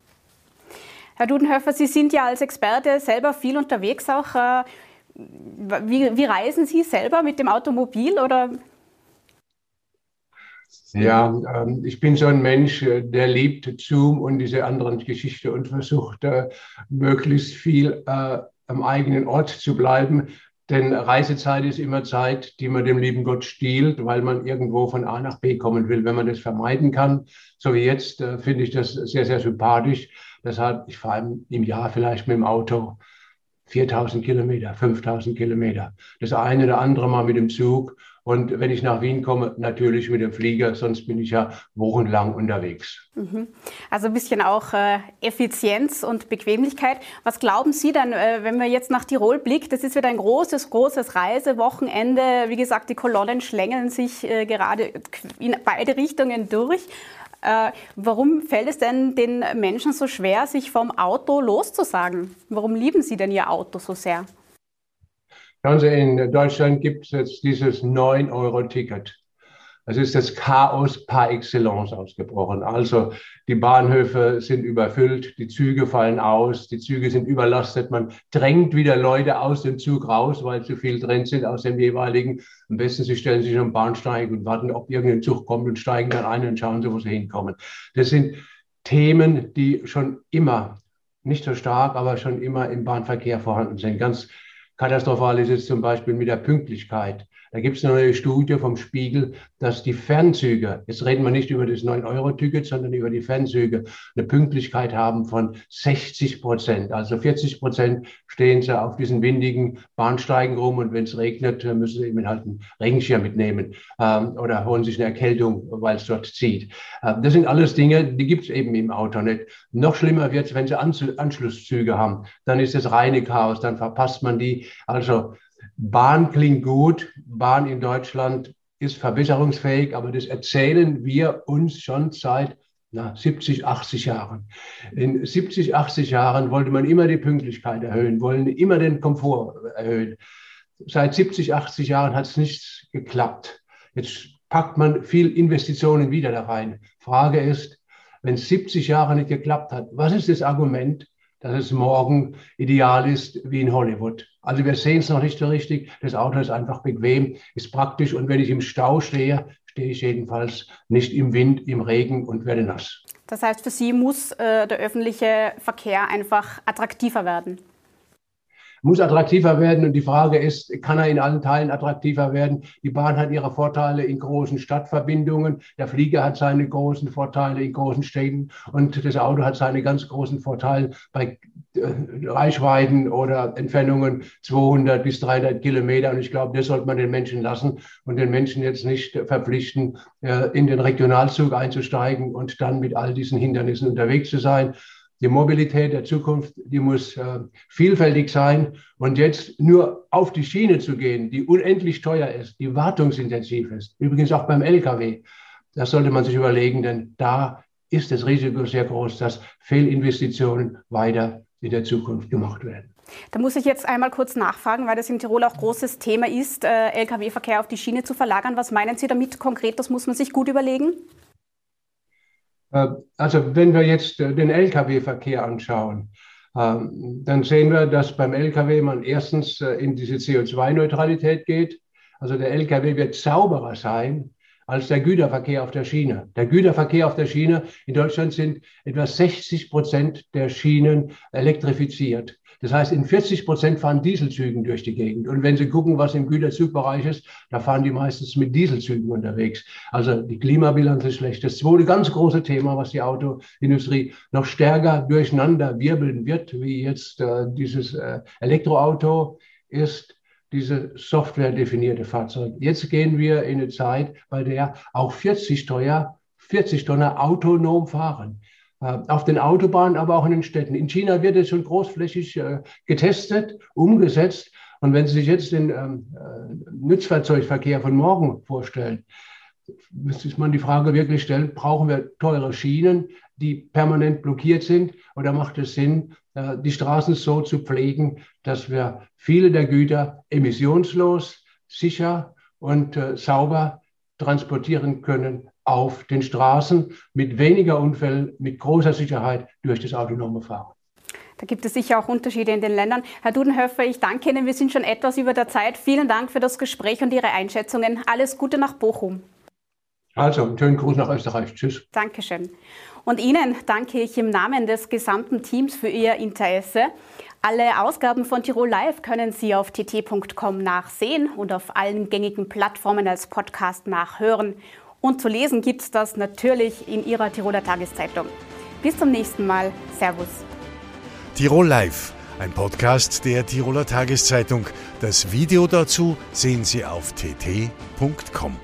Speaker 2: Herr Dudenhöfer, Sie sind ja als Experte selber viel unterwegs auch. Äh, wie, wie reisen Sie selber mit dem Automobil oder?
Speaker 5: Ja, ähm, ich bin so ein Mensch, äh, der liebt Zoom und diese anderen Geschichten und versucht äh, möglichst viel am eigenen Ort zu bleiben. Denn Reisezeit ist immer Zeit, die man dem lieben Gott stiehlt, weil man irgendwo von A nach B kommen will. Wenn man das vermeiden kann, so wie jetzt, äh, finde ich das sehr, sehr sympathisch. Deshalb, ich fahre im Jahr vielleicht mit dem Auto 4000 Kilometer, 5000 Kilometer. Das eine oder andere Mal mit dem Zug. Und wenn ich nach Wien komme, natürlich mit dem Flieger, sonst bin ich ja wochenlang unterwegs.
Speaker 2: Mhm. Also ein bisschen auch äh, Effizienz und Bequemlichkeit. Was glauben Sie denn, äh, wenn man jetzt nach Tirol blickt? Das ist wieder ein großes, großes Reisewochenende. Wie gesagt, die Kolonnen schlängeln sich äh, gerade in beide Richtungen durch. Warum fällt es denn den Menschen so schwer, sich vom Auto loszusagen? Warum lieben sie denn ihr Auto so sehr?
Speaker 5: Sie, in Deutschland gibt es jetzt dieses 9-Euro-Ticket. Es ist das Chaos par excellence ausgebrochen. Also die Bahnhöfe sind überfüllt, die Züge fallen aus, die Züge sind überlastet. Man drängt wieder Leute aus dem Zug raus, weil zu viel drin sind aus dem jeweiligen. Am besten, Sie stellen sich am Bahnsteig und warten, ob irgendein Zug kommt und steigen dann ein und schauen wo Sie hinkommen. Das sind Themen, die schon immer, nicht so stark, aber schon immer im Bahnverkehr vorhanden sind. Ganz katastrophal ist es zum Beispiel mit der Pünktlichkeit. Da gibt es eine neue Studie vom Spiegel, dass die Fernzüge, jetzt reden wir nicht über das 9-Euro-Ticket, sondern über die Fernzüge, eine Pünktlichkeit haben von 60 Prozent. Also 40 Prozent stehen sie auf diesen windigen Bahnsteigen rum und wenn es regnet, müssen sie eben halt einen Regenschirm mitnehmen ähm, oder holen sich eine Erkältung, weil es dort zieht. Ähm, das sind alles Dinge, die gibt es eben im Auto nicht. Noch schlimmer wird es, wenn sie Anschlusszüge haben. Dann ist es reine Chaos, dann verpasst man die. Also Bahn klingt gut. Bahn in Deutschland ist verbesserungsfähig, aber das erzählen wir uns schon seit na, 70, 80 Jahren. In 70, 80 Jahren wollte man immer die Pünktlichkeit erhöhen, wollen immer den Komfort erhöhen. Seit 70, 80 Jahren hat es nicht geklappt. Jetzt packt man viel Investitionen wieder da rein. Frage ist, wenn es 70 Jahre nicht geklappt hat, was ist das Argument, dass es morgen ideal ist wie in Hollywood. Also wir sehen es noch nicht so richtig. Das Auto ist einfach bequem, ist praktisch und wenn ich im Stau stehe, stehe ich jedenfalls nicht im Wind, im Regen und werde nass.
Speaker 2: Das heißt, für Sie muss äh, der öffentliche Verkehr einfach attraktiver werden
Speaker 5: muss attraktiver werden. Und die Frage ist, kann er in allen Teilen attraktiver werden? Die Bahn hat ihre Vorteile in großen Stadtverbindungen. Der Flieger hat seine großen Vorteile in großen Städten. Und das Auto hat seine ganz großen Vorteile bei äh, Reichweiten oder Entfernungen 200 bis 300 Kilometer. Und ich glaube, das sollte man den Menschen lassen und den Menschen jetzt nicht verpflichten, äh, in den Regionalzug einzusteigen und dann mit all diesen Hindernissen unterwegs zu sein. Die Mobilität der Zukunft, die muss äh, vielfältig sein. Und jetzt nur auf die Schiene zu gehen, die unendlich teuer ist, die wartungsintensiv ist, übrigens auch beim Lkw, das sollte man sich überlegen, denn da ist das Risiko sehr groß, dass Fehlinvestitionen weiter in der Zukunft gemacht werden.
Speaker 2: Da muss ich jetzt einmal kurz nachfragen, weil das in Tirol auch großes Thema ist, äh, Lkw-Verkehr auf die Schiene zu verlagern. Was meinen Sie damit konkret? Das muss man sich gut überlegen.
Speaker 5: Äh, also wenn wir jetzt äh, den Lkw-Verkehr anschauen, ähm, dann sehen wir, dass beim Lkw man erstens äh, in diese CO2-Neutralität geht. Also der Lkw wird sauberer sein als der Güterverkehr auf der Schiene. Der Güterverkehr auf der Schiene in Deutschland sind etwa 60 Prozent der Schienen elektrifiziert. Das heißt, in 40 Prozent fahren Dieselzügen durch die Gegend. Und wenn Sie gucken, was im Güterzugbereich ist, da fahren die meistens mit Dieselzügen unterwegs. Also die Klimabilanz ist schlecht. Das zweite ganz große Thema, was die Autoindustrie noch stärker durcheinander wirbeln wird, wie jetzt äh, dieses äh, Elektroauto, ist diese softwaredefinierte Fahrzeug. Jetzt gehen wir in eine Zeit, bei der auch 40 Steuer 40 Tonner autonom fahren. Äh, auf den Autobahnen, aber auch in den Städten. In China wird es schon großflächig äh, getestet, umgesetzt. Und wenn Sie sich jetzt den ähm, äh, Nutzfahrzeugverkehr von morgen vorstellen, müsste man die Frage wirklich stellen, brauchen wir teure Schienen, die permanent blockiert sind? Oder macht es Sinn, die Straßen so zu pflegen, dass wir viele der Güter emissionslos, sicher und sauber transportieren können auf den Straßen mit weniger Unfällen, mit großer Sicherheit durch das autonome Fahren.
Speaker 2: Da gibt es sicher auch Unterschiede in den Ländern. Herr Dudenhöfer, ich danke Ihnen. Wir sind schon etwas über der Zeit. Vielen Dank für das Gespräch und Ihre Einschätzungen. Alles Gute nach Bochum.
Speaker 5: Also, einen schönen Gruß nach Österreich. Tschüss.
Speaker 2: Dankeschön. Und Ihnen danke ich im Namen des gesamten Teams für Ihr Interesse. Alle Ausgaben von Tirol Live können Sie auf tt.com nachsehen und auf allen gängigen Plattformen als Podcast nachhören. Und zu lesen gibt es das natürlich in Ihrer Tiroler Tageszeitung. Bis zum nächsten Mal. Servus.
Speaker 1: Tirol Live ein Podcast der Tiroler Tageszeitung. Das Video dazu sehen Sie auf tt.com.